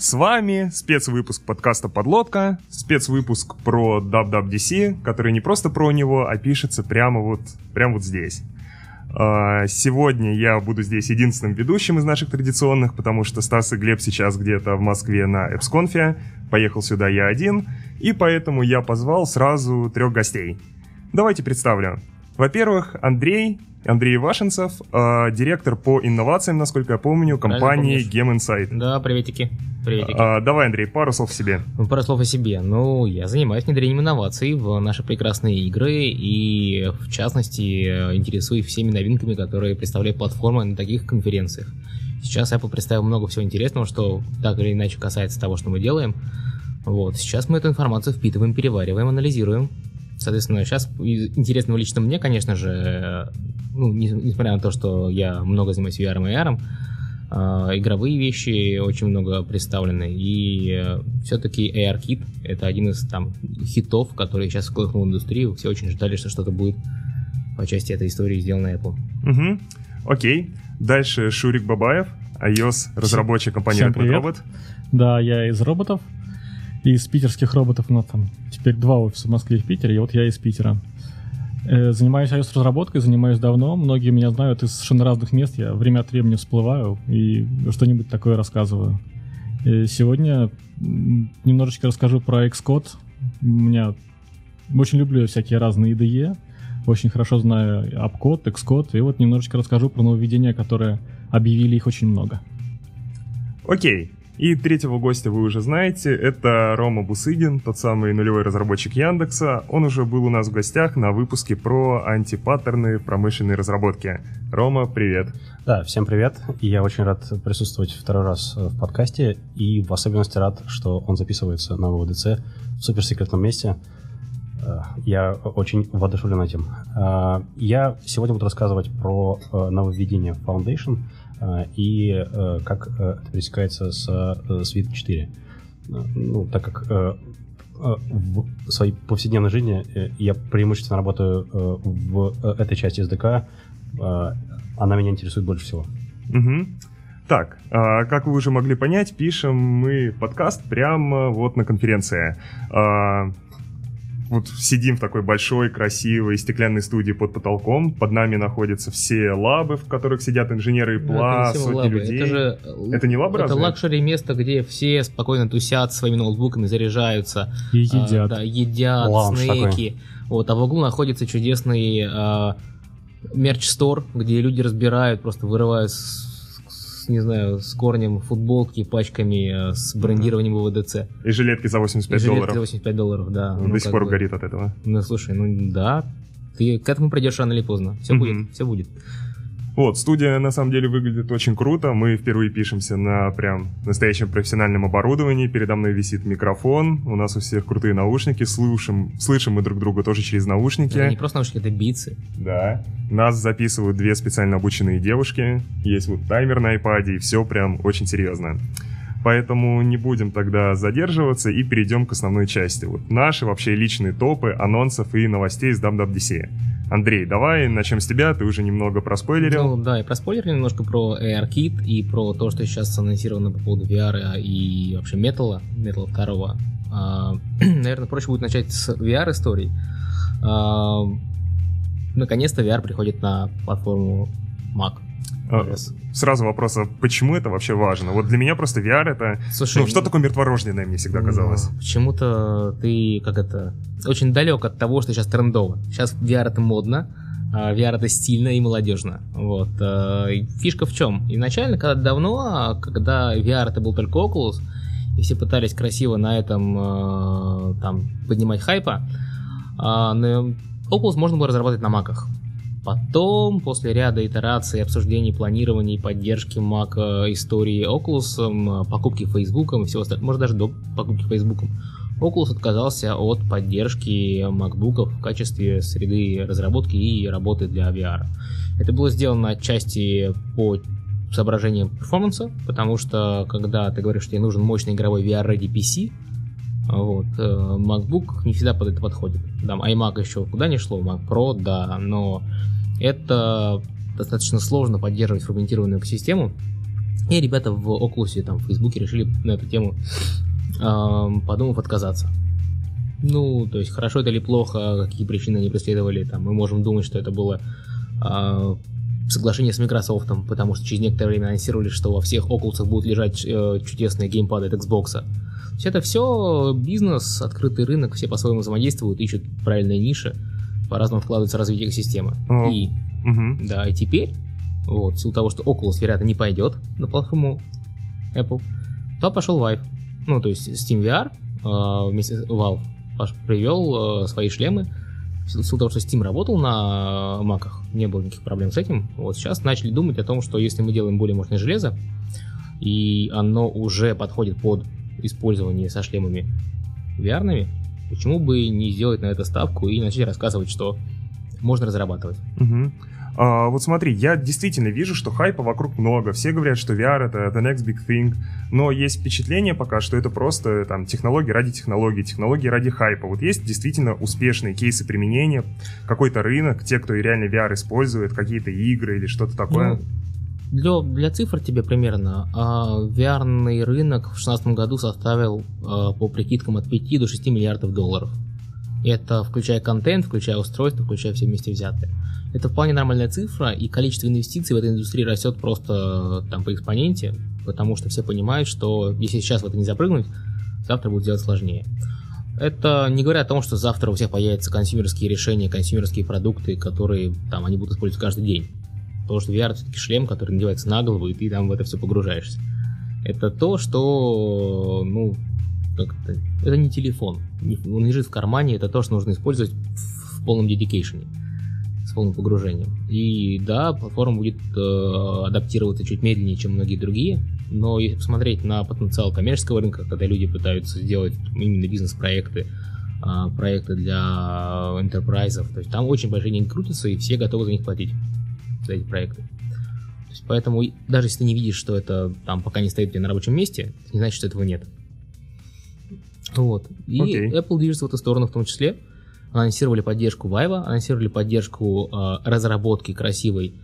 С вами спецвыпуск подкаста «Подлодка», спецвыпуск про WWDC, который не просто про него, а пишется прямо вот, прямо вот здесь. А, сегодня я буду здесь единственным ведущим из наших традиционных, потому что Стас и Глеб сейчас где-то в Москве на EpsConf, поехал сюда я один, и поэтому я позвал сразу трех гостей. Давайте представлю. Во-первых, Андрей, Андрей Вашенцев, э, директор по инновациям, насколько я помню, компании Game Insight. Да, приветики. Приветики. А, давай, Андрей, пару слов о себе. Ну, пару слов о себе. Ну, я занимаюсь внедрением инноваций в наши прекрасные игры и, в частности, интересуюсь всеми новинками, которые представляет платформа на таких конференциях. Сейчас Apple представил много всего интересного, что так или иначе касается того, что мы делаем. Вот. Сейчас мы эту информацию впитываем, перевариваем, анализируем Соответственно, сейчас интересного лично мне, конечно же, ну, несмотря на то, что я много занимаюсь VR и AR, игровые вещи очень много представлены, и uh, все-таки AR-кит — это один из там хитов, который сейчас вколыхнул индустрию, все очень ждали, что что-то будет по части этой истории сделано Apple. Угу. Окей. Дальше Шурик Бабаев, iOS-разработчик компании Всем привет. Robot. Да, я из роботов, из питерских роботов, ну там теперь два офиса в Москве и в Питере, и вот я из Питера. Э, занимаюсь iOS-разработкой, занимаюсь давно. Многие меня знают из совершенно разных мест. Я время от времени всплываю и что-нибудь такое рассказываю. И сегодня немножечко расскажу про Xcode. У меня очень люблю всякие разные IDE. Очень хорошо знаю AppCode, Xcode. И вот немножечко расскажу про нововведения, которые объявили их очень много. Окей. И третьего гостя вы уже знаете, это Рома Бусыгин, тот самый нулевой разработчик Яндекса. Он уже был у нас в гостях на выпуске про антипаттерны промышленной разработке. Рома, привет. Да, всем привет. Я очень рад присутствовать второй раз в подкасте и в особенности рад, что он записывается на ВВДЦ в суперсекретном месте. Э, я очень воодушевлен этим. Э, я сегодня буду рассказывать про э, нововведение Foundation — и э, как э, это пересекается с Swift 4. Ну, так как в своей повседневной жизни я преимущественно работаю в этой части SDK, она меня интересует больше всего. Угу. Так, а, как вы уже могли понять, пишем мы подкаст прямо вот на конференции. А, вот сидим в такой большой, красивой стеклянной студии под потолком. Под нами находятся все лабы, в которых сидят инженеры и пла, сотни лабы. людей. Это же это не лабы, Это разве? luxury место, где все спокойно тусят своими ноутбуками, заряжаются. И едят. А, да, едят, Lounge снеки. Такой. Вот, а в углу находится чудесный а, мерч-стор, где люди разбирают, просто вырывают не знаю, с корнем футболки, пачками э, с брендированием ВВДЦ. И жилетки за 85 и долларов. Жилетки за 85 долларов, да. Ну, до сих пор бы. горит от этого. Ну, слушай, ну да, ты к этому придешь рано или поздно. Все угу. будет, все будет. Вот, студия на самом деле выглядит очень круто. Мы впервые пишемся на прям настоящем профессиональном оборудовании. Передо мной висит микрофон. У нас у всех крутые наушники. Слышим, слышим мы друг друга тоже через наушники. Это не просто наушники, это битсы. Да. Нас записывают две специально обученные девушки. Есть вот таймер на iPad, и все прям очень серьезно. Поэтому не будем тогда задерживаться и перейдем к основной части. Вот наши вообще личные топы анонсов и новостей из WWDC. Андрей, давай начнем с тебя, ты уже немного проспойлерил. Ну, да, и проспойлерил немножко про ARKit и про то, что сейчас анонсировано по поводу VR и вообще металла, металла второго. А, наверное, проще будет начать с VR-историй. А, наконец-то VR приходит на платформу Mac. А, сразу вопрос, а почему это вообще важно? Вот для меня просто VR это... Слушай, ну, что такое мертворожденное, мне всегда казалось. Почему-то ты, как это, очень далек от того, что сейчас трендово. Сейчас VR это модно, а VR это стильно и молодежно. Вот. А, фишка в чем? Изначально, когда давно, когда VR это был только Oculus, и все пытались красиво на этом там поднимать хайпа, Oculus можно было разрабатывать на маках. Потом, после ряда итераций, обсуждений, планирования и поддержки Mac э, истории Oculus, покупки Facebook и всего остального, может даже до покупки Facebook, Oculus отказался от поддержки MacBook в качестве среды разработки и работы для VR. Это было сделано отчасти по соображениям перформанса, потому что когда ты говоришь, что тебе нужен мощный игровой VR-ready PC, вот, э, MacBook не всегда под это подходит. Там iMac еще куда не шло, Mac Pro, да, но это достаточно сложно поддерживать фрагментированную экосистему. И ребята в Oculus, там, в Фейсбуке решили на эту тему, э, подумав, отказаться. Ну, то есть, хорошо это или плохо, какие причины они преследовали, там, мы можем думать, что это было э, соглашение с Microsoft, потому что через некоторое время анонсировали, что во всех Oculus будут лежать э, чудесные геймпады от Xbox. Все это все бизнес, открытый рынок, все по-своему взаимодействуют, ищут правильные ниши, по-разному вкладываются в развитие экосистемы. О. И, Мгм. да, и теперь, вот, в силу того, что Oculus, вероятно, не пойдет на платформу Apple, то пошел Vive. Ну, то есть Steam VR э, вместе с Valve привел э, свои шлемы. В силу того, что Steam работал на маках, не было никаких проблем с этим. Вот сейчас начали думать о том, что если мы делаем более мощное железо, и оно уже подходит под использование со шлемами VR-ными, почему бы не сделать на это ставку и начать рассказывать, что можно разрабатывать. Мгм. А, вот смотри, я действительно вижу, что хайпа вокруг много. Все говорят, что VR это the next big thing. Но есть впечатление пока, что это просто там технологии ради технологий, технологии ради хайпа. Вот есть действительно успешные кейсы применения, какой-то рынок, те, кто реально VR использует, какие-то игры или что-то такое. Ну, для, для цифр тебе примерно а, VR рынок в 2016 году составил а, по прикидкам от 5 до 6 миллиардов долларов. Это включая контент, включая устройства, включая все вместе взятые. Это вполне нормальная цифра, и количество инвестиций в этой индустрии растет просто э, там по экспоненте, потому что все понимают, что если сейчас в это не запрыгнуть, завтра будет делать сложнее. Это не говоря о том, что завтра у всех появятся консюмерские решения, консюмерские продукты, которые там они будут использовать каждый день. Потому что VR все-таки шлем, который надевается на голову, и ты там в это все погружаешься. Это то, что, ну, как это, это не телефон. Он лежит в кармане, это то, что нужно использовать в полном дедикейшене, с полным погружением. И да, платформа будет э, адаптироваться чуть медленнее, чем многие другие, но если посмотреть на потенциал коммерческого рынка, когда люди пытаются сделать именно бизнес-проекты, а, проекты для enterprise, то есть там очень большие деньги крутятся, и все готовы за них платить, за эти проекты. То есть поэтому даже если ты не видишь, что это там пока не стоит у тебя на рабочем месте, это не значит, что этого нет. Вот. И Окей. Apple движется в эту сторону в том числе. Анонсировали поддержку Vive, анонсировали поддержку э, разработки красивой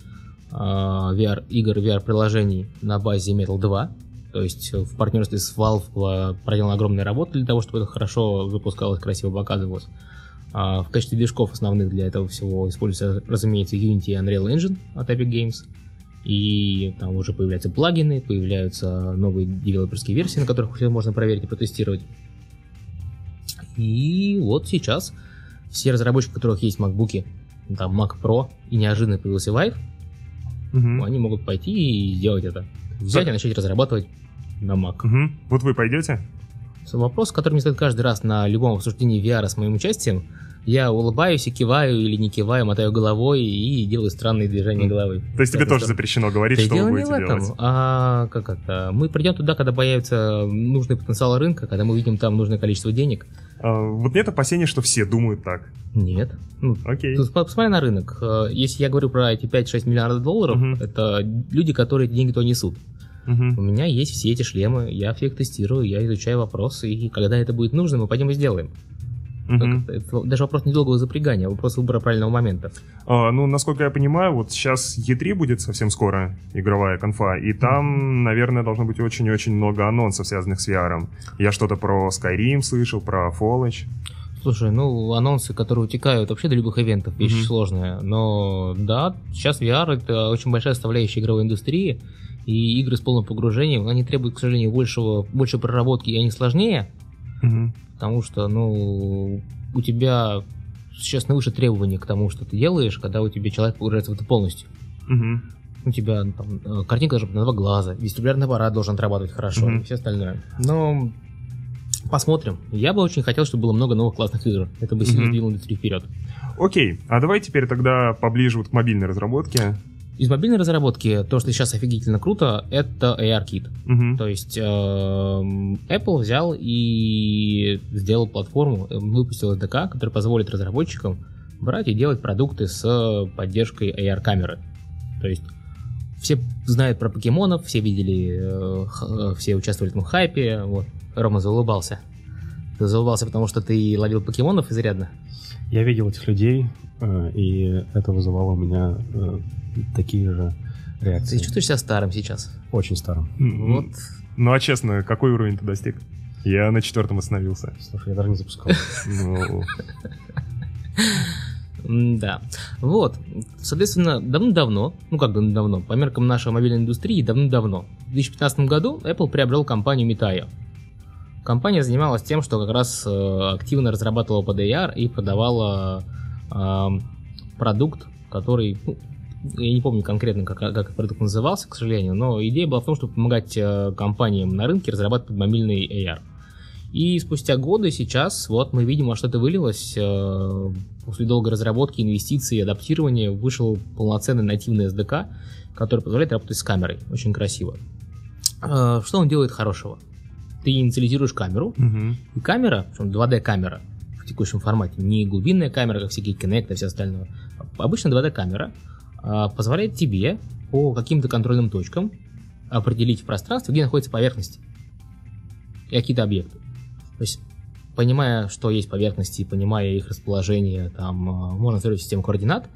э, VR игр, VR-приложений на базе Metal 2. То есть э, в партнерстве с Valve проделана огромная работа для того, чтобы это хорошо запускалось, красиво показывалось. А, в качестве движков основных для этого всего используется, разумеется, Unity и Unreal Engine от Epic Games. И там уже появляются плагины, появляются новые девелоперские версии, на которых все можно проверить и протестировать. И вот сейчас все разработчики, у которых есть MacBook, там Mac Pro, и неожиданно появился Vive, Мгм. они могут пойти и сделать это. Взять и начать разрабатывать на Mac. Мгм. Вот вы пойдете? Вопрос, который мне задают каждый раз на любом обсуждении VR с моим участием. Я улыбаюсь и киваю или не киваю, мотаю головой и делаю странные движения головы. То есть тебе Это тоже что? запрещено говорить, Да что вы будете в этом, делать? а как это? Мы придем туда, когда появится нужный потенциал рынка, когда мы увидим там нужное количество денег. А, вот нет опасения, что все думают так. Нет. Ну, Окей. Тут посмотри на рынок. Э, Если я говорю про эти 5-6 миллиардов долларов, Мгм. это люди, которые эти деньги то несут. У Мгм. меня есть все эти шлемы, я все их тестирую, я изучаю вопросы, и когда это будет нужно, мы пойдем и сделаем. Как это- это даже вопрос недолгого запрягания, а вопрос выбора правильного момента. А, ну, насколько я понимаю, вот сейчас E3 будет совсем скоро, игровая конфа, и там, наверное, должно быть очень-очень много анонсов, связанных с VR. Я что-то про Skyrim слышал, про Fallout. Слушай, ну, анонсы, которые утекают вообще до любых ивентов, вещь Мгм. сложная. Но да, сейчас VR это очень большая составляющая игровой индустрии, и игры с полным погружением, они требуют, к сожалению, большего, больше проработки, и они сложнее, Мгм. Потому что, ну, у тебя существенно выше требования к тому, что ты делаешь, когда у тебя человек погружается в это полностью. Мгм. У тебя ну, там, э, картинка должна быть на два глаза, вестибулярный аппарат должен отрабатывать хорошо Мгм. и все остальное. Но посмотрим. Я бы очень хотел, чтобы было много новых классных игр. Это бы сильно Мгм. двинуло индустрию вперед. Окей, а давай теперь тогда поближе вот к мобильной разработке. Из мобильной разработки то, что сейчас офигительно круто, это ARKit. Мгм. То есть эм, Apple взял и сделал платформу, э, выпустил SDK, который позволит разработчикам брать и делать продукты с поддержкой AR-камеры. То есть все знают про покемонов, все видели, э, э, все участвовали в этом хайпе. Вот. Рома заулыбался. Ты заулыбался, потому что ты ловил покемонов изрядно. Я видел этих людей, и это вызывало у меня такие же Ты реакции. чувствуешь себя старым сейчас? Очень старым. Вот. Ну а честно, какой уровень ты достиг? Я на четвертом остановился. Слушай, я даже не запускал. Ну, Да. Вот. Соответственно, давно-давно, ну как давно-давно, по меркам нашей мобильной индустрии, давно-давно, в 2015 году Apple приобрел компанию Mitaio. Компания занималась тем, что как раз э, активно разрабатывала под AR и продавала э, продукт, который, ну, я не помню конкретно, как, как продукт назывался, к сожалению, но идея была в том, чтобы помогать э, компаниям на рынке разрабатывать мобильный AR. И спустя годы сейчас вот мы видим, во что это вылилось. э, После долгой разработки, инвестиций и адаптирования вышел полноценный нативный SDK, который позволяет работать с камерой. Очень красиво. Э, Что он делает хорошего? Ты инициализируешь камеру, мгм. и камера, причем 2D камера в текущем формате, не глубинная камера, как всякие Kinect и все остальное, обычно 2D камера позволяет тебе по каким-то контрольным точкам определить в пространстве, где находятся поверхности и какие-то объекты. То есть, понимая, что есть поверхности, понимая их расположение, там а, можно строить систему координат,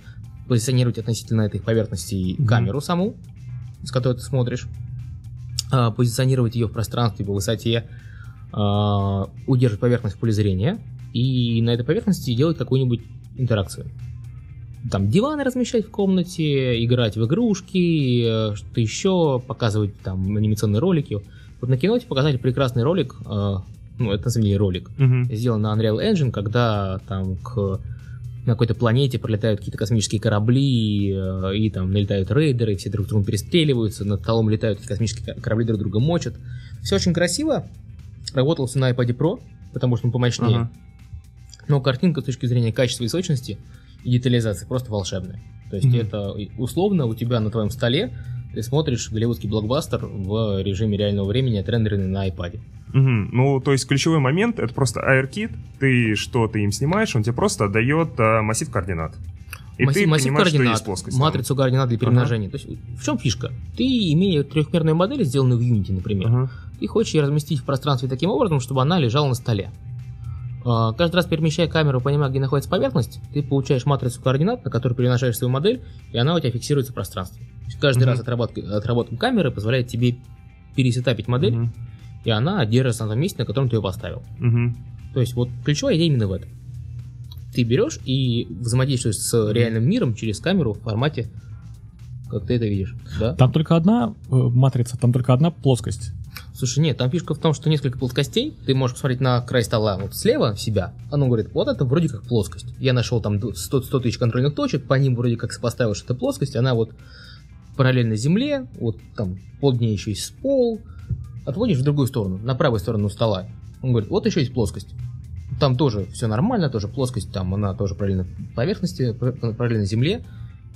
позиционировать относительно этих поверхностей Мгм. камеру саму, с которой ты смотришь, а, позиционировать ее в пространстве по высоте, удерживать поверхность в поле зрения и на этой поверхности делать какую-нибудь интеракцию. Там диваны размещать в комнате, играть в игрушки, э, что-то еще, показывать там анимационные ролики. Вот на киноте показали прекрасный ролик, э, ну это на самом деле ролик, Мгм. сделан на Unreal Engine, когда там к на какой-то планете пролетают какие-то космические корабли, э, и там налетают рейдеры, и все друг другом перестреливаются, над столом летают космические ко- корабли друг друга мочат. Все очень красиво. Работал все на iPad Pro, потому что он помощнее. Ага. Но картинка с точки зрения качества и сочности и детализации просто волшебная. То есть Мгм. это условно у тебя на твоем столе ты смотришь голливудский блокбастер в режиме реального времени, отрендеренный на iPad. Мгм. Ну, то есть ключевой момент это просто AirKit, ты что-то им снимаешь, он тебе просто отдает а, массив координат. И Массив, ты массив что координат, есть плоскость. матрицу координат для перемножения. То есть в чем фишка? Ты, имея трехмерную модель, сделанную в Unity, например, Ага. ты хочешь ее разместить в пространстве таким образом, чтобы она лежала на столе. А, Каждый раз перемещая камеру, понимая, где находится поверхность, ты получаешь матрицу координат, на которую переношаешь свою модель, и она у тебя фиксируется в пространстве. То есть каждый Мгм. раз отработка, отработка камеры позволяет тебе пересетапить модель, Мгм. и она держится на том месте, на котором ты ее поставил. Мгм. То есть вот ключевая идея именно в этом. Ты берешь и взаимодействуешь с реальным миром через камеру в формате, как ты это видишь. Да? Там только одна э, матрица, там только одна плоскость. Слушай, нет, там фишка в том, что несколько плоскостей, ты можешь посмотреть на край стола вот слева себя, оно говорит, вот это вроде как плоскость. Я нашел там 100, 100 тысяч контрольных точек, по ним вроде как сопоставил, что это плоскость, она вот параллельно земле, вот там под ней еще есть пол, отводишь в другую сторону, на правую сторону стола. Он говорит, вот еще есть плоскость. Там тоже все нормально, тоже плоскость, там она тоже параллельно поверхности, пар- параллельно земле,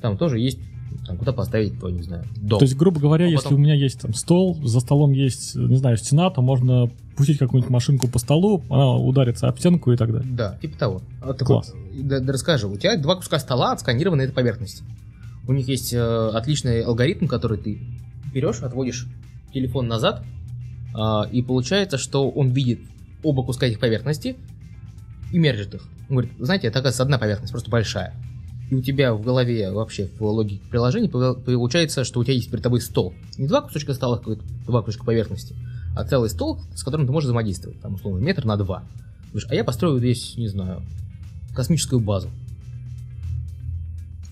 там тоже есть, там куда поставить, то не знаю, дом. То есть, грубо говоря, А если потом- у меня есть там стол, за столом есть, не знаю, стена, то можно пустить какую-нибудь машинку по столу, она ударится об стенку и так далее. Да, типа того. А так Класс. вот, да, да расскажи, у тебя два куска стола отсканированы этой поверхности. У них есть э, отличный алгоритм, который ты берешь, отводишь телефон назад, а, и получается, что он видит оба куска этих поверхности и мержит их. Он говорит, знаете, это оказывается одна поверхность, просто большая. И у тебя в голове вообще в логике приложения получается, что у тебя есть перед тобой стол. Не два кусочка стола, какой-то, два кусочка поверхности, а целый стол, с которым ты можешь взаимодействовать. Там, условно, метр на два. А я построю здесь, не знаю, космическую базу.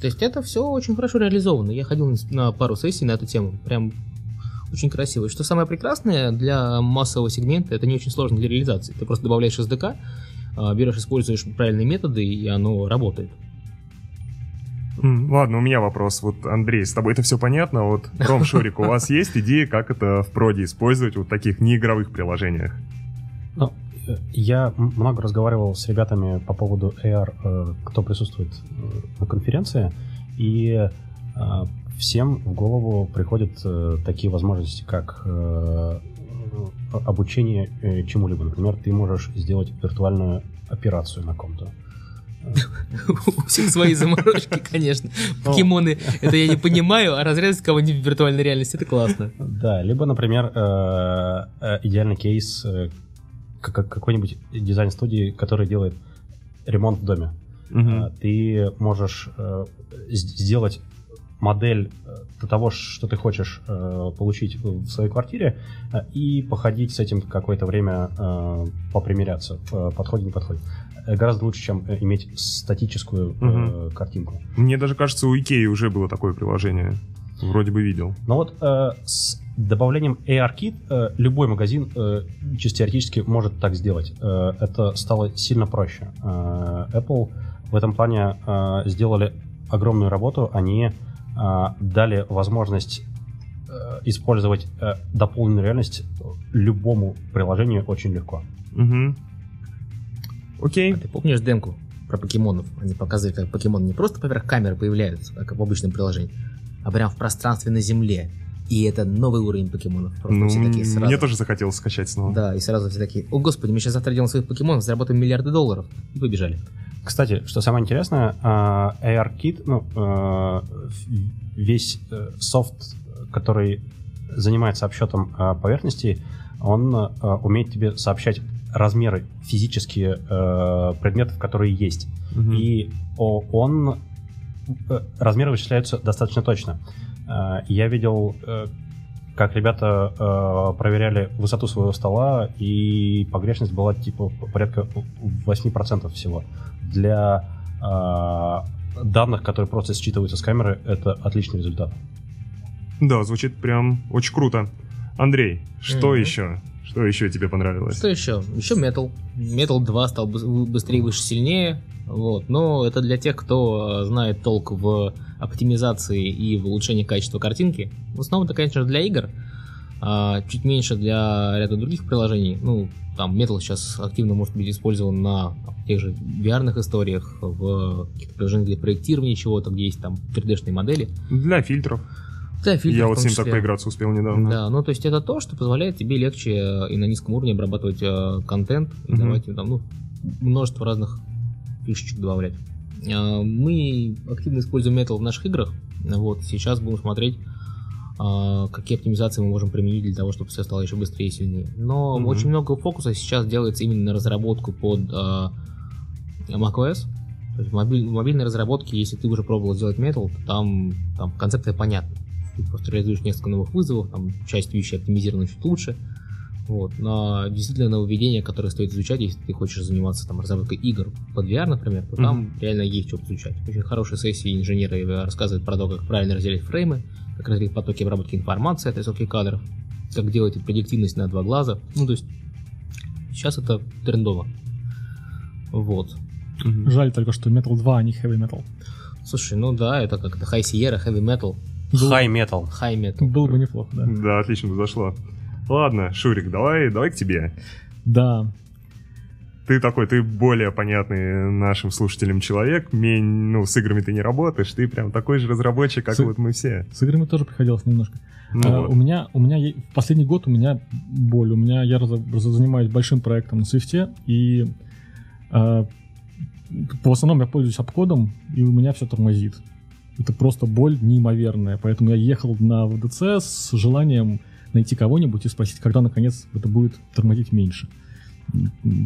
То есть это все очень хорошо реализовано. Я ходил на- на пару сессий на эту тему. Прям очень красиво. И Что самое прекрасное, для массового сегмента это не очень сложно для реализации. Ты просто добавляешь SDK, а, берешь, используешь правильные методы, и оно работает. Ладно, у меня вопрос. Вот, Андрей, с тобой это все понятно. Вот, Ром Шурик, у вас есть идеи, как это в проде использовать вот в таких неигровых приложениях? Ну, э, я много разговаривал с ребятами по поводу AR, э, кто присутствует э, на конференции, и всем в голову приходят такие возможности, как обучение чему-либо. Например, ты можешь сделать виртуальную операцию на ком-то. У всех свои заморочки, конечно. Покемоны, это я не понимаю, а разрезать кого-нибудь в виртуальной реальности, это классно. Да, либо, например, э, э, идеальный кейс э, как- как- какой-нибудь дизайн-студии, который делает ремонт в доме. Ты можешь сделать модель того, что ты хочешь получить в своей квартире, и походить с этим какое-то время, попримеряться, э, подходит, не подходит. Э, Гораздо лучше, чем э, иметь статическую э, Мгм. картинку. Мне даже кажется, у Икеи уже было такое приложение. Вроде бы видел. Но вот э, с добавлением AR-Kit э, любой магазин э, чисто теоретически может так сделать. Э, это стало сильно проще. Э, Apple в этом плане э, сделали огромную работу. Они э, дали возможность э, использовать э, дополненную реальность любому приложению очень легко. Угу. Окей. А ты помнишь демку про покемонов? Они показывали, как покемоны не просто поверх камеры появляются, как в обычном приложении, а прям в пространстве на земле. И это новый уровень покемонов. Просто Ну, все такие сразу. мне тоже захотелось скачать снова. Да, и сразу все такие, о господи, мы сейчас завтра делаем своих покемонов, заработаем миллиарды долларов. И побежали. Кстати, что самое интересное, э, AR-Kit, ну, э, весь э, софт, который занимается обсчетом поверхности, он э, умеет тебе сообщать размеры физические э, предметов, которые есть. Мгм. И о- он э, размеры вычисляются достаточно точно. Э, Я видел, э, как ребята э, проверяли высоту своего стола, и погрешность была типа порядка 8% всего. Для э, данных, которые просто считываются с камеры, это отличный результат. Да, звучит прям очень круто. Андрей, что Мгм. еще? Что еще тебе понравилось? Что еще? Еще Metal. Metal 2 стал быс- быстрее, выше, сильнее. Вот. Но это для тех, кто э, знает толк в оптимизации и в улучшении качества картинки. В основном это, конечно, для игр. а чуть меньше для ряда других приложений. Ну, там Metal сейчас активно может быть использован на тех же VR историях, в каких-то приложениях для проектирования чего-то, где есть там 3D-шные модели. Для фильтров. Да, фильтры Я вот с ним так поиграться успел недавно. Да, ну то есть это то, что позволяет тебе легче э, и на низком уровне обрабатывать э, контент и Мгм. давать им там, ну, множество разных фишечек добавлять. Э, мы активно используем Metal в наших играх. Вот, сейчас будем смотреть, э, какие оптимизации мы можем применить для того, чтобы все стало еще быстрее и сильнее. Но Мгм. очень много фокуса сейчас делается именно на разработку под э, macOS. То есть в мобиль- в мобильной разработке, если ты уже пробовал сделать Metal, то там, там концепция понятна. Ты просто реализуешь несколько новых вызовов, там часть вещей оптимизирована чуть лучше. Вот. Но действительно нововведения, которые стоит изучать, если ты хочешь заниматься там разработкой игр под VR, например, то там реально есть что изучать. Очень хорошие сессии инженеры рассказывают про то, как правильно разделять фреймы, как разделить потоки обработки информации от рисовки кадров, как делать предиктивность на два глаза. Ну, то есть сейчас это трендово. Вот. Мгм. Жаль только, что Metal 2, а не Heavy Metal. Слушай, ну да, это как-то High Sierra, Heavy Metal, High Metal. High Metal. Было бы неплохо, да. Да, отлично бы зашло. Ладно, Шурик, давай, давай к тебе. Да, Ты такой, ты более понятный нашим слушателям человек, мень, ну, с играми ты не работаешь, ты прям такой же разработчик, как С- вот мы все. с играми тоже приходилось немножко. Ну А, вот. У меня, у меня в последний год у меня боль. У меня я раз- раз- занимаюсь большим проектом на Свифте, и а, в основном я пользуюсь обкодом, и у меня все тормозит. Это просто боль неимоверная. Поэтому я ехал на ВДЦ с желанием найти кого-нибудь и спросить, когда наконец это будет тормозить меньше.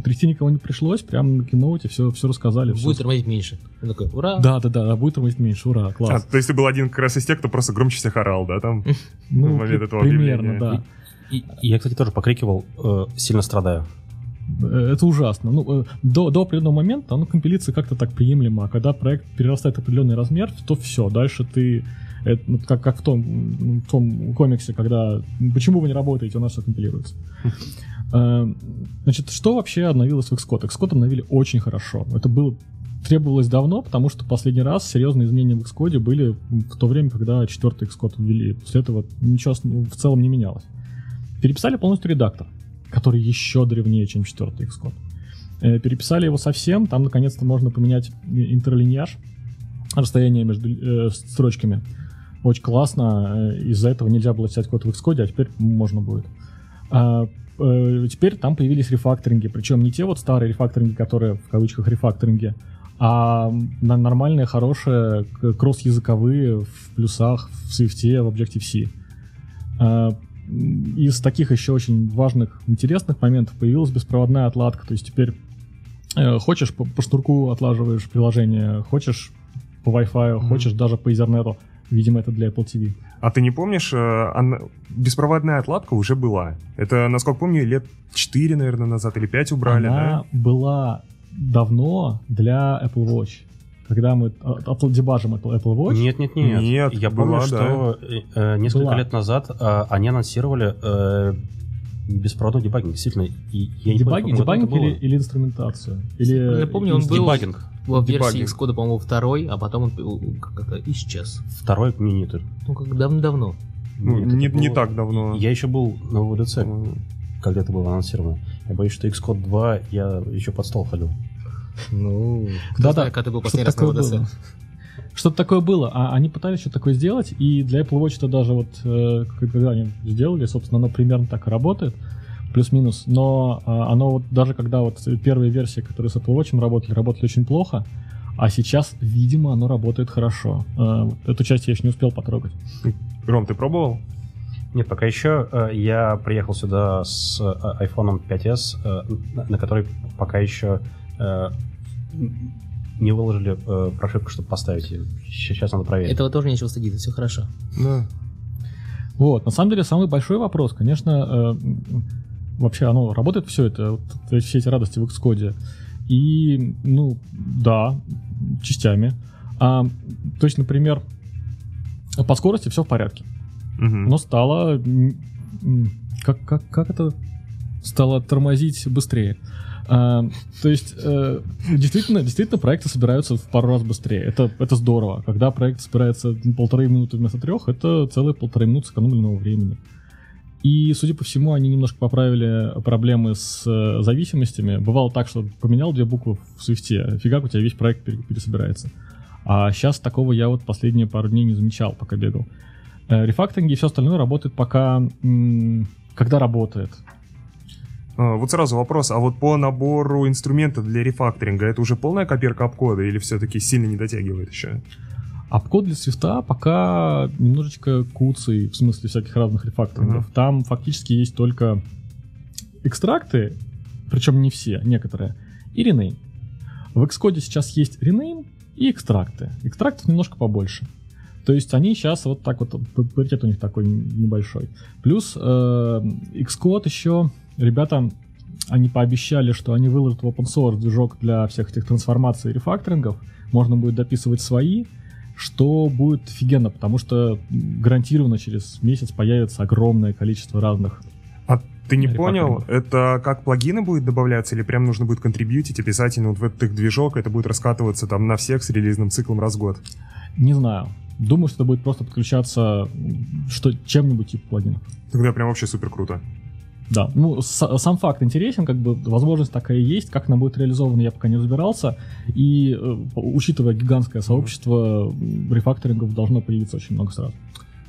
Трясти никого не пришлось, прямо на киноуте все, все рассказали. Будет тормозить меньше. Я такой, ура! Да, да, да, а будет тормозить меньше, ура, А, класс. то есть ты был один как раз из тех, кто просто громче всех орал, да, там? ну, в момент этого примерно, объявления. да. И, и я, кстати, тоже покрикивал, э, сильно страдаю. Э, Это ужасно. Ну, э, до, до определенного момента оно компилится как-то так приемлемо, а когда проект перерастает определенный размер, то все, дальше ты это, ну, как, как в, том, в том комиксе, когда почему вы не работаете, у нас все компилируется. Э, Значит, что вообще обновилось в Xcode? Xcode обновили очень хорошо. Это было требовалось давно, потому что последний раз серьезные изменения в Xcode были в то время, когда четвертый Xcode ввели. После этого ничего в целом не менялось. Переписали полностью редактор, который еще древнее, чем четвертый Xcode. Э, Переписали его совсем, там наконец-то можно поменять интерлиньяж, расстояние между э, строчками. Очень классно, э, из-за этого нельзя было писать код в Xcode, а теперь можно будет. А, э, теперь там появились рефакторинги, причем не те вот старые рефакторинги, которые в кавычках рефакторинги, а на- нормальные, хорошие, кросс-языковые в плюсах, в Swift, в Objective-C. Из таких еще очень важных, интересных моментов появилась беспроводная отладка. То есть теперь э, хочешь по, по шнурку отлаживаешь приложение, хочешь по Wi-Fi, Мгм. хочешь даже по Ethernet. Видимо, это для Apple TV. А ты не помнишь, э, она- беспроводная отладка уже была. Это, насколько помню, лет 4, наверное, назад или 5 убрали, Она была давно для Apple Watch. Когда мы от- дебажим Apple Apple Watch, Нет, нет, нет. Нет, Я была, помню, да. что э, э, несколько Была. лет назад э, они анонсировали э, беспроводной дебагинг, действительно. И я не помню, дебагинг, дебагинг или, или инструментацию? Или, Я помню, он был- Дебагинг. В версии Дебагинг. Xcode, по-моему, второй, а потом он как это исчез. Второй минитер. Ну, как давно-давно. Ну, не, не было- так давно. Я еще был на ВДЦ, когда это было анонсировано. Я боюсь, что Xcode 2 я еще под стол ходил. Ну, кто Да-да, знает, когда ты был что-то последний раз на было. Что-то такое было, а они пытались что-то такое сделать, и для Apple Watch это даже вот, э, когда они сделали, собственно, оно примерно так и работает, плюс-минус, но а, оно вот даже когда вот первые версии, которые с Apple Watch работали, работали очень плохо, а сейчас, видимо, оно работает хорошо. Э, Эту часть я еще не успел потрогать. Ром, ты пробовал? Нет, пока еще э, я приехал сюда с э, iPhone 5s, э, на- который пока еще не выложили э, прошивку, чтобы поставить ее. Сейчас надо проверить. Этого тоже нечего стыдиться, все хорошо. Да. Вот, на самом деле, самый большой вопрос, конечно, э, вообще оно работает все это, вот все эти радости в Xcode. И, ну, да, частями. А, то есть, например, по скорости все в порядке. Мгм. Но стало... Как, как, как это? Стало тормозить быстрее. А, то есть, э, действительно, действительно, проекты собираются в пару раз быстрее. Это, это здорово. Когда проект собирается полторы минуты вместо трех, это целые полторы минуты сэкономленного времени. И, судя по всему, они немножко поправили проблемы с э, зависимостями. Бывало так, что поменял две буквы в свифте, фигак, у тебя весь проект пере- пересобирается. А сейчас такого я вот последние пару дней не замечал, пока бегал. Э, Рефакторинги и все остальное работает пока, когда работает. А, Вот сразу вопрос, а вот по набору инструментов для рефакторинга это уже полная копирка обкода или все-таки сильно не дотягивает еще? Обкод для свифта пока немножечко куцый, в смысле всяких разных рефакторингов. Мгм. Там фактически есть только экстракты, причем не все, некоторые, и rename. В Xcode сейчас есть rename и экстракты. Экстрактов немножко побольше. То есть они сейчас вот так вот, п- паритет у них такой небольшой. Плюс э, Xcode еще, ребята, они пообещали, что они выложат в open source движок для всех этих трансформаций и рефакторингов. Можно будет дописывать свои, что будет офигенно, потому что гарантированно через месяц появится огромное количество разных. А ты не понял, это как плагины будет добавляться или прям нужно будет контрибьютить обязательно вот в этот их движок, это будет раскатываться там на всех с релизным циклом раз в год? Не знаю. Думаю, что это будет просто подключаться что, чем-нибудь типа плагинов. Тогда прям вообще супер круто. Да, ну с- сам факт интересен, как бы возможность такая есть, как она будет реализована, я пока не разбирался. И э, учитывая гигантское сообщество, рефакторингов должно появиться очень много сразу.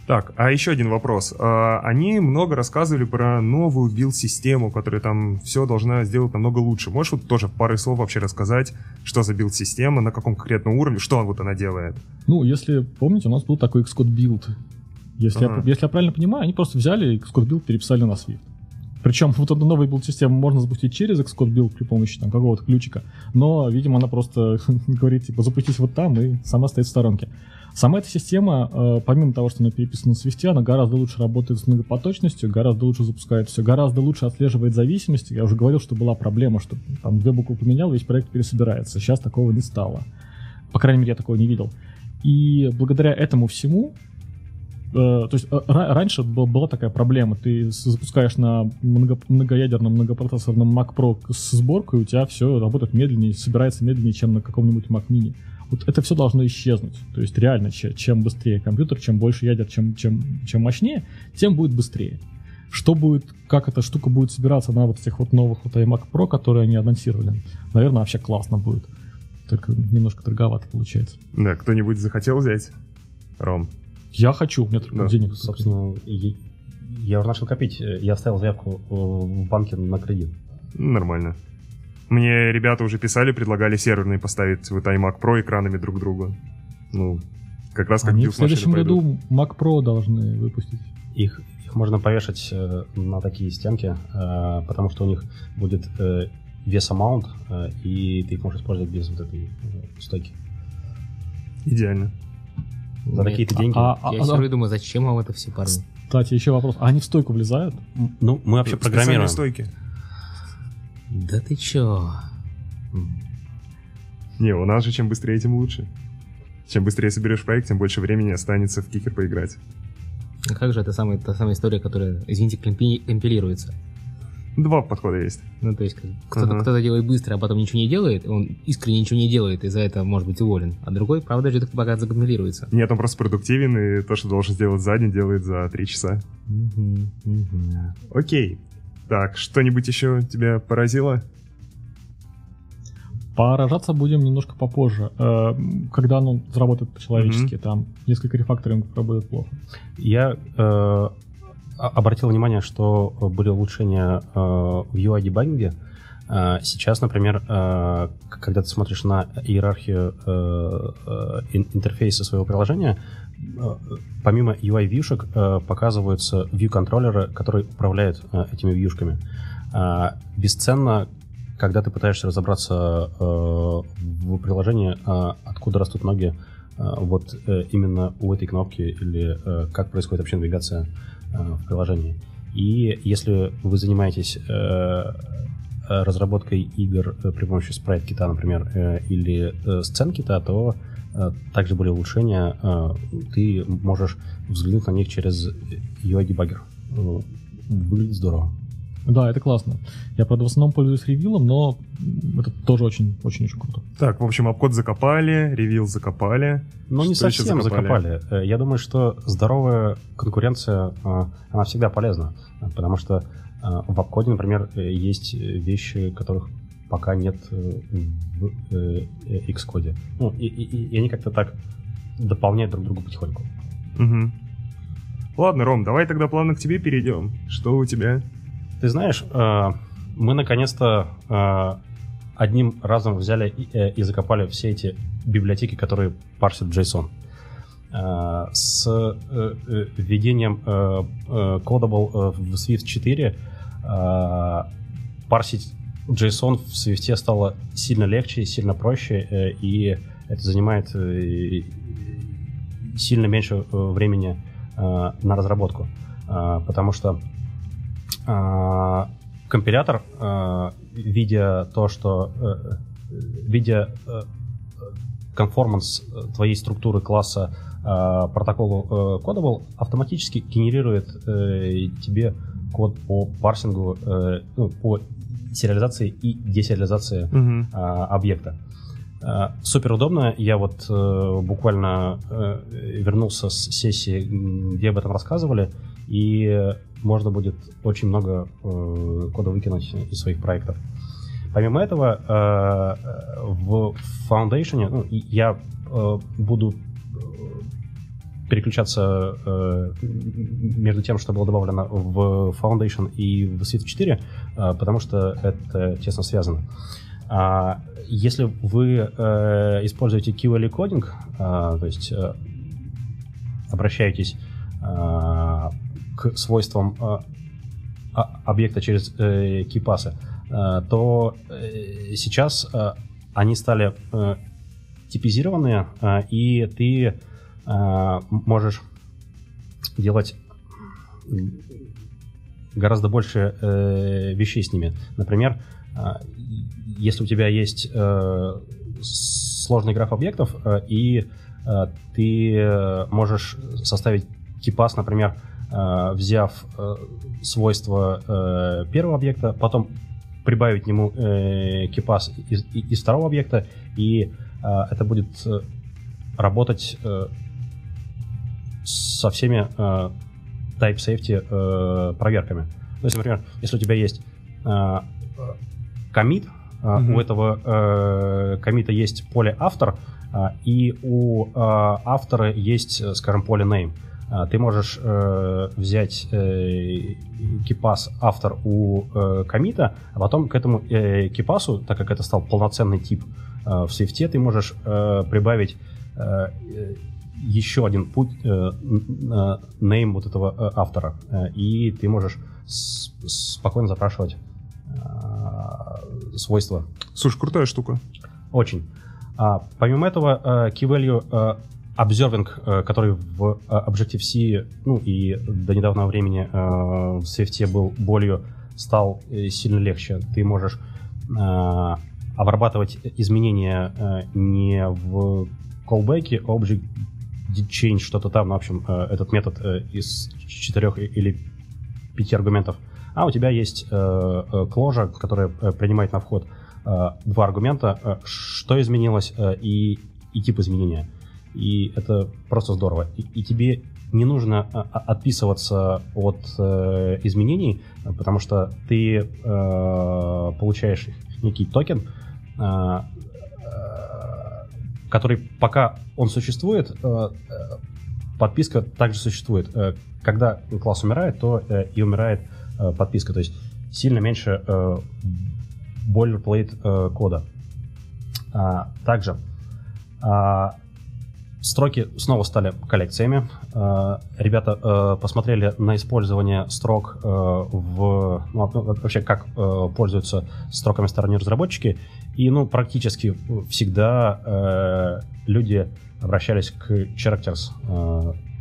Так, а еще один вопрос. А, Они много рассказывали про новую билд-систему, которая там все должна сделать намного лучше. Можешь вот тоже в пары слов вообще рассказать, что за билд-система, на каком конкретном уровне, что вот она делает? Ну, если помните, у нас был такой Xcode Build. Если, Ага. я, если я правильно понимаю, они просто взяли Xcode Build, переписали на Swift. Причем вот эту новую билд-систему можно запустить через Xcode Build при помощи там, какого-то ключика, но, видимо, она просто говорит, типа, запустись вот там и сама стоит в сторонке. Сама эта система, э, помимо того, что она переписана на Swift, она гораздо лучше работает с многопоточностью, гораздо лучше запускает все, гораздо лучше отслеживает зависимости. Я уже говорил, что была проблема, что там две буквы поменял, весь проект пересобирается. Сейчас такого не стало. По крайней мере, я такого не видел. И благодаря этому всему, то есть э, ра- раньше была такая проблема, ты запускаешь на много- многоядерном многопроцессорном Mac Pro с сборкой, у тебя все работает медленнее, собирается медленнее, чем на каком-нибудь Mac Mini. Вот это все должно исчезнуть. То есть реально, че- чем быстрее компьютер, чем больше ядер, чем, чем, чем мощнее, тем будет быстрее. Что будет, как эта штука будет собираться на вот этих вот новых вот iMac Pro, которые они анонсировали, наверное, вообще классно будет. Только немножко дороговато получается. Да, кто-нибудь захотел взять? Ром. Я хочу, у меня только Да, денег. Собственно, я, уже начал копить. Я оставил заявку э, в банке на кредит. Нормально. Мне ребята уже писали, предлагали серверные поставить вот iMac Pro экранами друг к другу. Ну, как раз как Они в следующем пойдут. году Mac Pro должны выпустить. Их, их можно повешать э, на такие стенки, э, потому что у них будет э, вес-амаунт, э, и ты их можешь использовать без вот этой э, стойки. Идеально. За Нет. такие-то деньги. А- а- Я а- все равно думаю, зачем вам это все, парни? Кстати, еще вопрос. А они в стойку влезают? Ну, мы вообще программируем. стойки. Да ты чё? М. Не, у нас же чем быстрее, тем лучше. Чем быстрее соберешь проект, тем больше времени останется в кикер поиграть. А как же это самая, та самая история, которая, извините, компи- компилируется? Два подхода есть. Ну, то есть, как- кто-то, Ага. кто-то делает быстро, а потом ничего не делает, и он искренне ничего не делает, и за это может быть уволен. А другой, правда, ждет, пока закомпилируется. Нет, он просто продуктивен, и то, что должен сделать за день, делает за три часа. Мгм, мгм. Окей. Так, что-нибудь еще тебя поразило? Поражаться будем немножко попозже. Э, Когда оно заработает по-человечески, там несколько рефакторингов работает плохо. Я э, обратил внимание, что были улучшения э, в UI-дебагинге. Э, Сейчас, например, э, когда ты смотришь на иерархию э, э, ин- интерфейса своего приложения, э, помимо UI-вьюшек э, показываются view-контроллеры, которые управляют э, этими вьюшками. Э, Бесценно, когда ты пытаешься разобраться э, в приложении, э, откуда растут ноги, э, вот э, именно у этой кнопки или э, как происходит вообще навигация э, в приложении. И если вы занимаетесь э, э, разработкой игр э, при помощи спрайт-кита, например, э, или э, сцен-кита, то э, также были улучшения. э, Ты можешь взглянуть на них через UI-дебаггер. Э, Выглядит здорово. Да, это классно. Я, правда, в основном пользуюсь ревилом, но это тоже очень-очень-очень круто. Так, в общем, обкод закопали, ревил закопали. Ну, не совсем закопали? закопали. Э, Я думаю, что здоровая конкуренция, э, она всегда полезна. Потому что э, в обходе, например, есть вещи, которых пока нет в Xcode. Ну, и, и- и- они как-то так дополняют друг друга потихоньку. Мгм. Ладно, Ром, давай тогда плавно к тебе перейдем. Что у тебя? Ты знаешь, э, мы наконец-то э, одним разом взяли и, э, и закопали все эти библиотеки, которые парсят JSON. С введением Codable в Swift 4 э, парсить JSON в Swift стало сильно легче, сильно проще, и это занимает сильно меньше времени на разработку. Потому что а, компилятор, а, видя то, что э, э, видя э, конформанс э, твоей структуры класса а, протоколу э, Codable, автоматически генерирует э, тебе код по парсингу, э, ну, по сериализации и десериализации а, объекта. Супер удобно. Я вот э, буквально э, вернулся с сессии, где об этом рассказывали, и э, можно будет очень много э, кода выкинуть из своих проектов. Помимо этого, э, в Foundation ну, я э, буду э, переключаться э, между тем, что было добавлено в Foundation и в Swift 4, э, потому что это тесно связано. А если вы э, используете QL кодинг, э, то есть э, обращаетесь э, к свойствам э, а- объекта через э, э, то э, сейчас э, они стали э, типизированные, и ты можешь делать гораздо больше вещей с ними. Например, если у тебя есть сложный граф объектов, и ты можешь составить типас, например, взяв э, свойства э, первого объекта, потом прибавить к нему э, кипас из, второго объекта, и э, это будет э, работать э, со всеми э, type safety э, проверками. То есть, например, если у тебя есть э, комит, э, Мгм. у этого э, комита есть поле автор, э, и у э, автора есть, э, скажем, поле name. Э, Ты можешь э, взять э, кипас автор у э, комита, а потом к этому э, кипасу, так как это стал полноценный тип э, в Swift, ты можешь э, прибавить э, э, еще один путь, э, э, name вот этого э, автора, Э, и ты можешь с- спокойно запрашивать э, свойства Слушай, крутая штука. очень. А, помимо этого, э, key value э, обзервинг, э, который в э, Objective-C, ну и до недавнего времени э, в Swift был болью, стал сильно легче. Ты можешь обрабатывать изменения не в callback, object change, что-то там, ну, в общем, этот метод из четырех или пяти аргументов, а у тебя есть кложа, которая принимает на вход два аргумента, что изменилось и, и тип изменения. И это просто здорово. И, и тебе не нужно а, а, отписываться от э, изменений, потому что ты э, получаешь некий токен, э, э который пока он существует, э, э, подписка также существует. Э, когда класс умирает, то э, и умирает э, подписка. То есть сильно меньше э, boilerplate э, кода. А, также а, Строки снова стали коллекциями. Э, ребята э, посмотрели на использование строк э, в... Ну, вообще, как пользуются строками сторонние разработчики. И, ну, практически всегда люди обращались к characters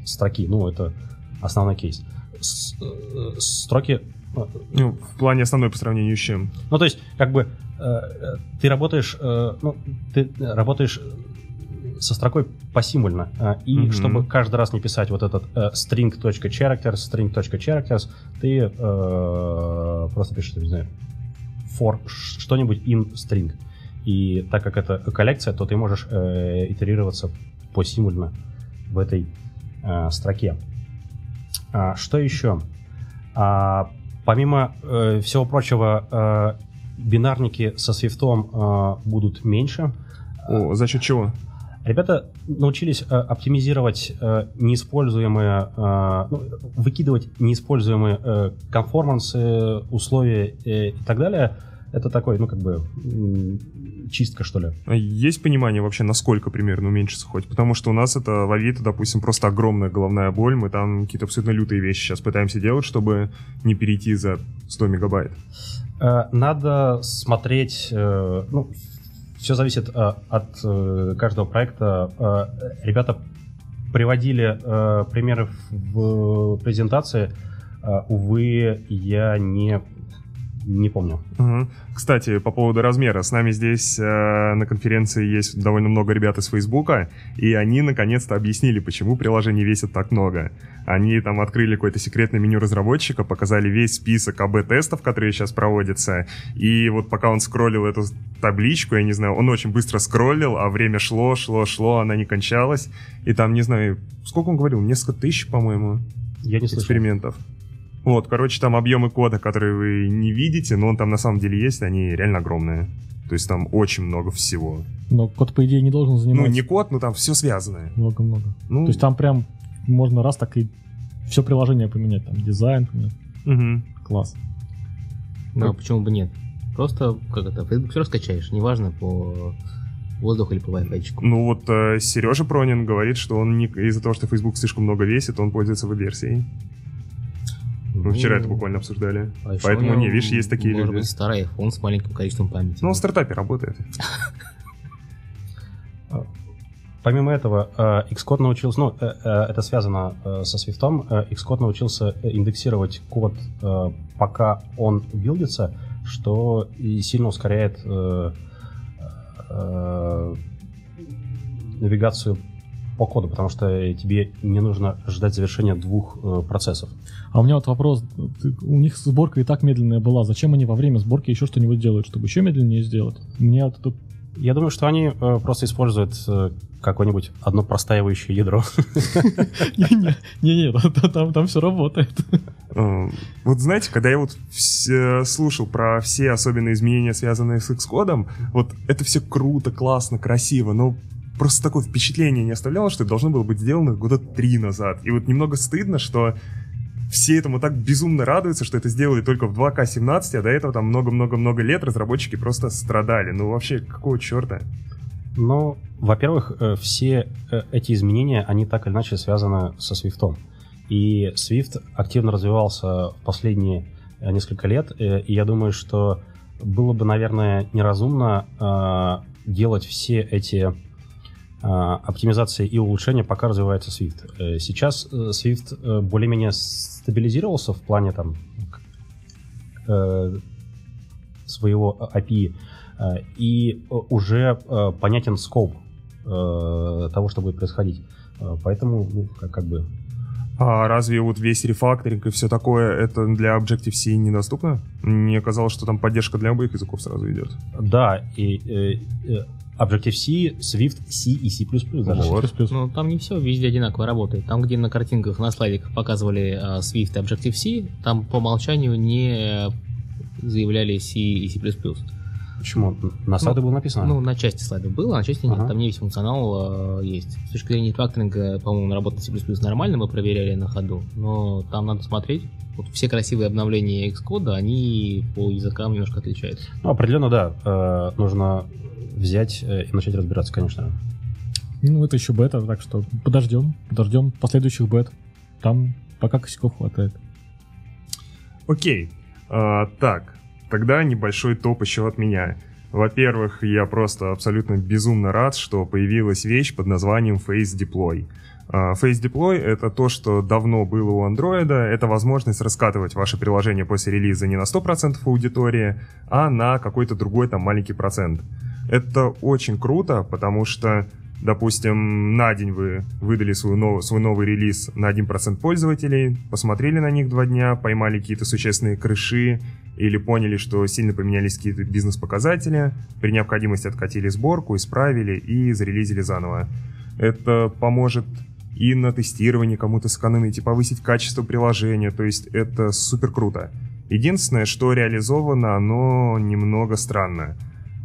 строки. Ну, это основной кейс. Строки ну, в плане основной по сравнению с чем? Ну, то есть, как бы, ты работаешь, ну, ты работаешь со строкой посимульно. А, и mm-hmm. чтобы каждый раз не писать вот этот uh, string.characters, string.characters, ты uh, просто пишешь, не знаю, for что-нибудь in string. И так как это коллекция, то ты можешь uh, итерироваться посимульно в этой uh, строке. Uh, что еще? Uh, помимо uh, всего прочего, uh, бинарники со свифтом uh, будут меньше. О, за счет чего? Ребята научились э, оптимизировать э, неиспользуемые, э, ну, выкидывать неиспользуемые э, конформансы, условия э, и так далее. Это такой, ну, как бы, чистка, что ли. Есть понимание вообще, насколько примерно уменьшится хоть? Потому что у нас это в Авито, допустим, просто огромная головная боль. Мы там какие-то абсолютно лютые вещи сейчас пытаемся делать, чтобы не перейти за 100 мегабайт. Э, надо смотреть, э, ну, все зависит э, от э, каждого проекта. Э, ребята приводили примеры в презентации. Увы, я не не помню. Угу. Кстати, по поводу размера. С нами здесь э, на конференции есть довольно много ребят из Фейсбука, и они наконец-то объяснили, почему приложение весит так много. Они там открыли какое-то секретное меню разработчика, показали весь список АБ-тестов, которые сейчас проводятся, и вот пока он скроллил эту табличку, я не знаю, он очень быстро скроллил, а время шло, шло, шло, она не кончалась, и там, не знаю, сколько он говорил, несколько тысяч, по-моему, я не экспериментов. Слышал. Вот, короче, там объемы кода, которые вы не видите, но он там на самом деле есть, они реально огромные. То есть там очень много всего. Но код, по идее, не должен занимать... Ну, не код, но там все связанное. Много-много. Ну... То есть там прям можно раз так и все приложение поменять, там дизайн поменять. Угу. Класс. Ну, а почему бы нет? Просто, как это, Facebook все раскачаешь, неважно по воздуху или по Wi-Fi. Ну вот э, Сережа Пронин говорит, что он не, из-за того, что Facebook слишком много весит, он пользуется веб-версией. Мы вчера это буквально обсуждали. А Поэтому, не, видишь, есть такие может люди. быть, старый iPhone с маленьким количеством памяти. Ну, в стартапе работает. Помимо этого, э, Xcode научился, ну, э, э, это связано со Swift, Xcode научился индексировать код, пока он билдится, что и сильно ускоряет навигацию по коду, потому что тебе не нужно ждать завершения двух э, процессов. А у меня вот вопрос. У них сборка и так медленная была. Зачем они во время сборки еще что-нибудь делают, чтобы еще медленнее сделать? Мне вот тут я думаю, что они э, просто используют э, какое-нибудь одно простаивающее ядро. Не-не, там, там все работает. Э, вот знаете, когда я вот слушал про все особенные изменения, связанные с Xcode, вот это все круто, классно, красиво, но просто такое впечатление не оставляло, что это должно было быть сделано года три назад. И вот немного стыдно, что все этому так безумно радуются, что это сделали только в 2К17, а до этого там много-много-много лет разработчики просто страдали. Ну вообще, какого черта? Ну, во-первых, э, все э, эти изменения, они так или иначе связаны со Swift. И Swift активно развивался в последние э, несколько лет, и я думаю, что было бы, наверное, неразумно делать все эти а, оптимизация и улучшение пока развивается Swift. Э, сейчас э, Swift э, более-менее стабилизировался в плане там своего API, и уже понятен скоп того, что будет происходить. Поэтому, ну, как, как бы... А разве вот весь рефакторинг и все такое, это для Objective-C недоступно? Мне казалось, что там поддержка для обоих языков сразу идет. Да, и Objective-C, Swift, C и C++. Даже вот. Ну, там не все везде одинаково работает. Там, где на картинках, на слайдиках показывали uh, Swift и Objective-C, там по умолчанию не заявляли C и C++. Почему? На слайде ну, было написано? Ну, на части слайдов было, а на части нет. Ага. Там не весь функционал э, есть. С точки зрения факторинга, по-моему, работа C++ нормально, мы проверяли на ходу, но там надо смотреть. Вот все красивые обновления Xcode, они по языкам немножко отличаются. Ну, определенно, да. Э, нужно взять э, и начать разбираться, конечно. Ну, это еще бета, так что подождем, подождем последующих бет. Там пока косяков хватает. Окей. А, так, тогда небольшой топ еще от меня. Во-первых, я просто абсолютно безумно рад, что появилась вещь под названием Face Deploy. А, Face Deploy — это то, что давно было у Android. Это возможность раскатывать ваше приложение после релиза не на 100% аудитории, а на какой-то другой там маленький процент. Это очень круто, потому что, допустим, на день вы выдали свой новый, свой новый релиз на 1% пользователей, посмотрели на них два дня, поймали какие-то существенные крыши или поняли, что сильно поменялись какие-то бизнес-показатели, при необходимости откатили сборку, исправили и зарелизили заново. Это поможет и на тестировании кому-то сэкономить, и повысить качество приложения, то есть это супер круто. Единственное, что реализовано, оно немного странно.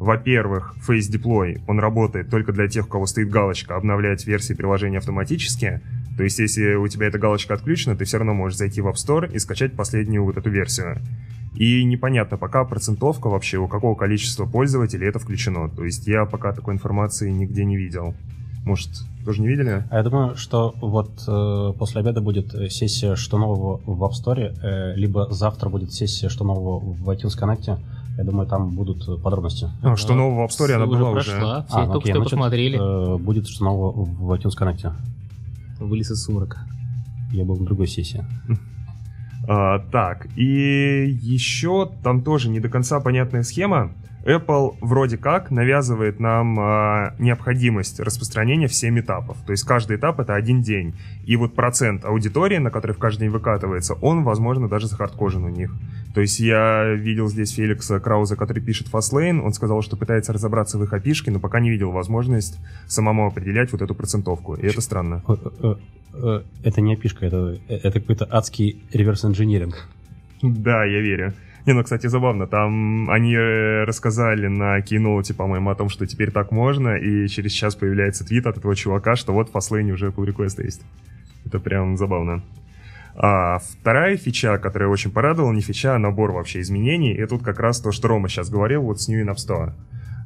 Во-первых, Face Deploy, он работает только для тех, у кого стоит галочка «Обновлять версии приложения автоматически». То есть, если у тебя эта галочка отключена, ты все равно можешь зайти в App Store и скачать последнюю вот эту версию. И непонятно пока процентовка вообще, у какого количества пользователей это включено. То есть, я пока такой информации нигде не видел. Может, тоже не видели? А я думаю, что вот э, после обеда будет сессия «Что нового в App Store», э, либо завтра будет сессия «Что нового в iTunes Connect», я думаю, там будут подробности. А, что нового в App Store, она была уже. Прошла. Все а, только окей, что значит, посмотрели. Э, будет что нового в iTunes Connect. Вылез из сумрака. Я был на другой сессии. А, так, и еще там тоже не до конца понятная схема. Apple вроде как навязывает нам э, необходимость распространения в 7 этапов. То есть каждый этап это один день. И вот процент аудитории, на который в каждый день выкатывается, он, возможно, даже захардкожен у них. То есть я видел здесь Феликса Крауза, который пишет Fastlane, он сказал, что пытается разобраться в их опишке, но пока не видел возможность самому определять вот эту процентовку. И это странно. Э, э, это не опишка, это, это какой-то адский реверс-инженеринг. Да, я верю. Не, ну, кстати, забавно, там они э, рассказали на киноуте, по-моему, о том, что теперь так можно, и через час появляется твит от этого чувака, что вот в Fastlane уже pull request есть. Это прям забавно. А вторая фича, которая очень порадовала, не фича, а набор вообще изменений, и тут как раз то, что Рома сейчас говорил, вот с New in App Store.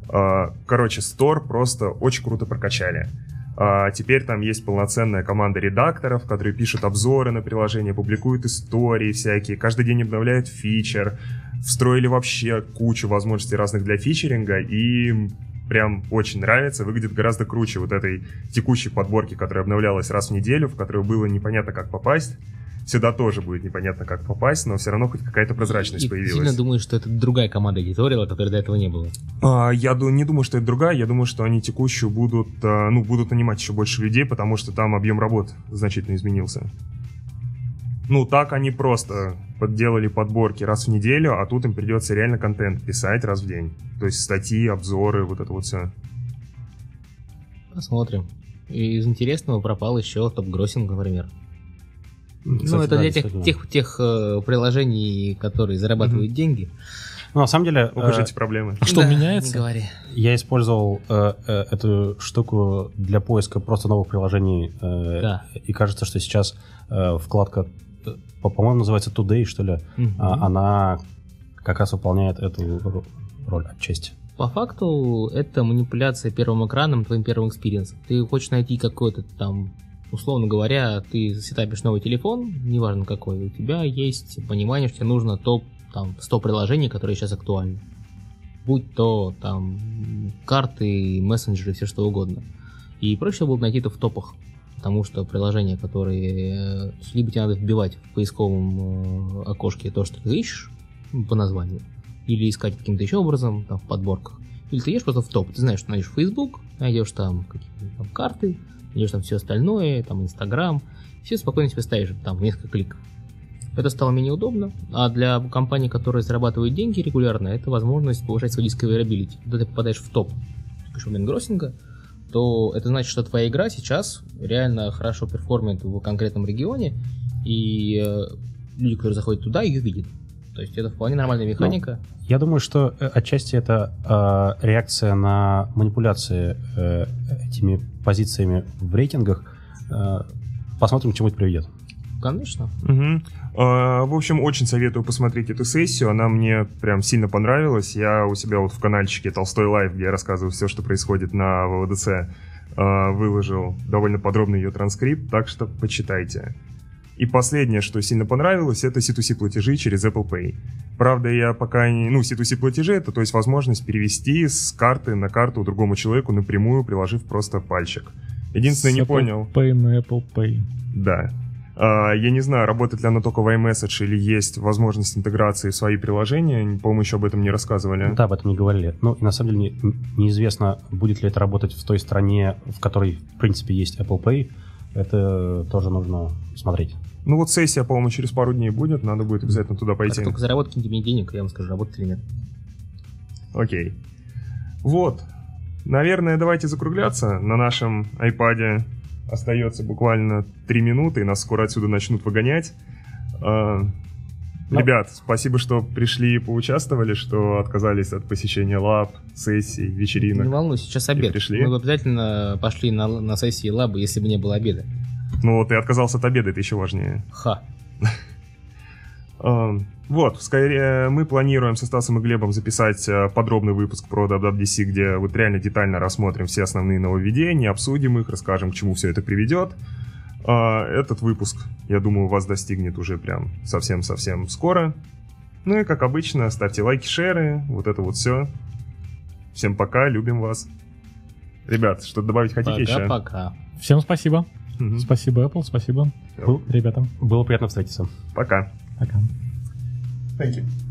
А, короче, Store просто очень круто прокачали. А теперь там есть полноценная команда редакторов, которые пишут обзоры на приложение, публикуют истории всякие, каждый день обновляют фичер, встроили вообще кучу возможностей разных для фичеринга, и прям очень нравится, выглядит гораздо круче вот этой текущей подборки, которая обновлялась раз в неделю, в которую было непонятно как попасть сюда тоже будет непонятно, как попасть, но все равно хоть какая-то прозрачность и появилась. сильно думаю, что это другая команда эдиторила, которой до этого не было. А, я не думаю, что это другая, я думаю, что они текущую будут, а, ну, будут нанимать еще больше людей, потому что там объем работ значительно изменился. Ну, так они просто подделали подборки раз в неделю, а тут им придется реально контент писать раз в день. То есть статьи, обзоры, вот это вот все. Посмотрим. И из интересного пропал еще топ-гроссинг, например. Кстати, ну, это да, для тех, тех, тех э, приложений, которые зарабатывают mm-hmm. деньги. Ну, на самом деле... Укажите э, проблемы. А что да, меняется? Не говори. Я использовал э, э, эту штуку для поиска просто новых приложений. Э, да. И кажется, что сейчас э, вкладка, э, по-моему, называется Today, что ли, mm-hmm. а, она как раз выполняет эту роль отчасти. По факту это манипуляция первым экраном, твоим первым experience ом. Ты хочешь найти какой-то там условно говоря, ты сетапишь новый телефон, неважно какой, у тебя есть понимание, что тебе нужно топ там 100 приложений, которые сейчас актуальны. Будь то там карты, мессенджеры, все что угодно. И проще было найти это в топах, потому что приложения, которые... э, Либо тебе надо вбивать в поисковом э, окошке то, что ты ищешь по названию, или искать каким-то еще образом там, в подборках, или ты идешь просто в топ, ты знаешь, что найдешь Facebook, найдешь там какие-то там карты, найдешь там все остальное, там Инстаграм, все спокойно себе ставишь там несколько кликов. Это стало менее удобно, а для компаний, которые зарабатывают деньги регулярно, это возможность повышать свой discoverability. Когда ты попадаешь в топ гроссинга, то это значит, что твоя игра сейчас реально хорошо перформит в конкретном регионе, и э, люди, которые заходят туда, ее видят. То есть это вполне нормальная механика. Я думаю, что э, отчасти это э, реакция на манипуляции э, этими позициями в рейтингах. Э, посмотрим, к чему это приведет. Конечно. А, В общем, очень советую посмотреть эту сессию. Она мне прям сильно понравилась. Я у себя вот в каналчике Толстой Лайв, где я рассказываю все, что происходит на ВВДЦ, а, выложил довольно подробный ее транскрипт, так что почитайте. И последнее, что сильно понравилось, это C2C платежи через Apple Pay. Правда, я пока не... Ну, C2C платежи это, то есть возможность перевести с карты на карту другому человеку напрямую, приложив просто пальчик. Единственное, не С Apple понял. Pay на Apple Pay. Да. А, Я не знаю, работает ли оно только в iMessage или есть возможность интеграции в свои приложения. По-моему, еще об этом не рассказывали. Да, об этом не говорили. Ну, и на самом деле не- неизвестно, будет ли это работать в той стране, в которой, в принципе, есть Apple Pay. Это тоже нужно смотреть. Ну вот сессия, по-моему, через пару дней будет. Надо будет обязательно туда Как пойти. только заработаете мне денег, я вам скажу, работает или нет. Окей. Вот. Наверное, давайте закругляться. На нашем iPad остается буквально 3 минуты, и нас скоро отсюда начнут выгонять. А, Ну. Ребят, спасибо, что пришли и поучаствовали, что отказались от посещения лаб, сессий, Не вечеринок. волнуйся, сейчас обед. пришли? Мы бы обязательно пошли на, на сессии лаба, если бы не было обеда. Ну, ты отказался от обеда, это еще важнее. Ха. А, Вот, скорее мы планируем со Стасом и Глебом записать а, подробный выпуск про WWDC, где вот реально детально рассмотрим все основные нововведения, обсудим их, расскажем, к чему все это приведет. А, Этот выпуск, я думаю, вас достигнет уже прям совсем-совсем скоро. Ну и как обычно, ставьте лайки, шеры, вот это вот все. Всем пока, любим вас. Ребят, что-то добавить хотите еще? Пока-пока. Всем спасибо. Мгм. Спасибо, Apple, спасибо, Всё, ребята. Было приятно встретиться. Пока. Пока. Thank you.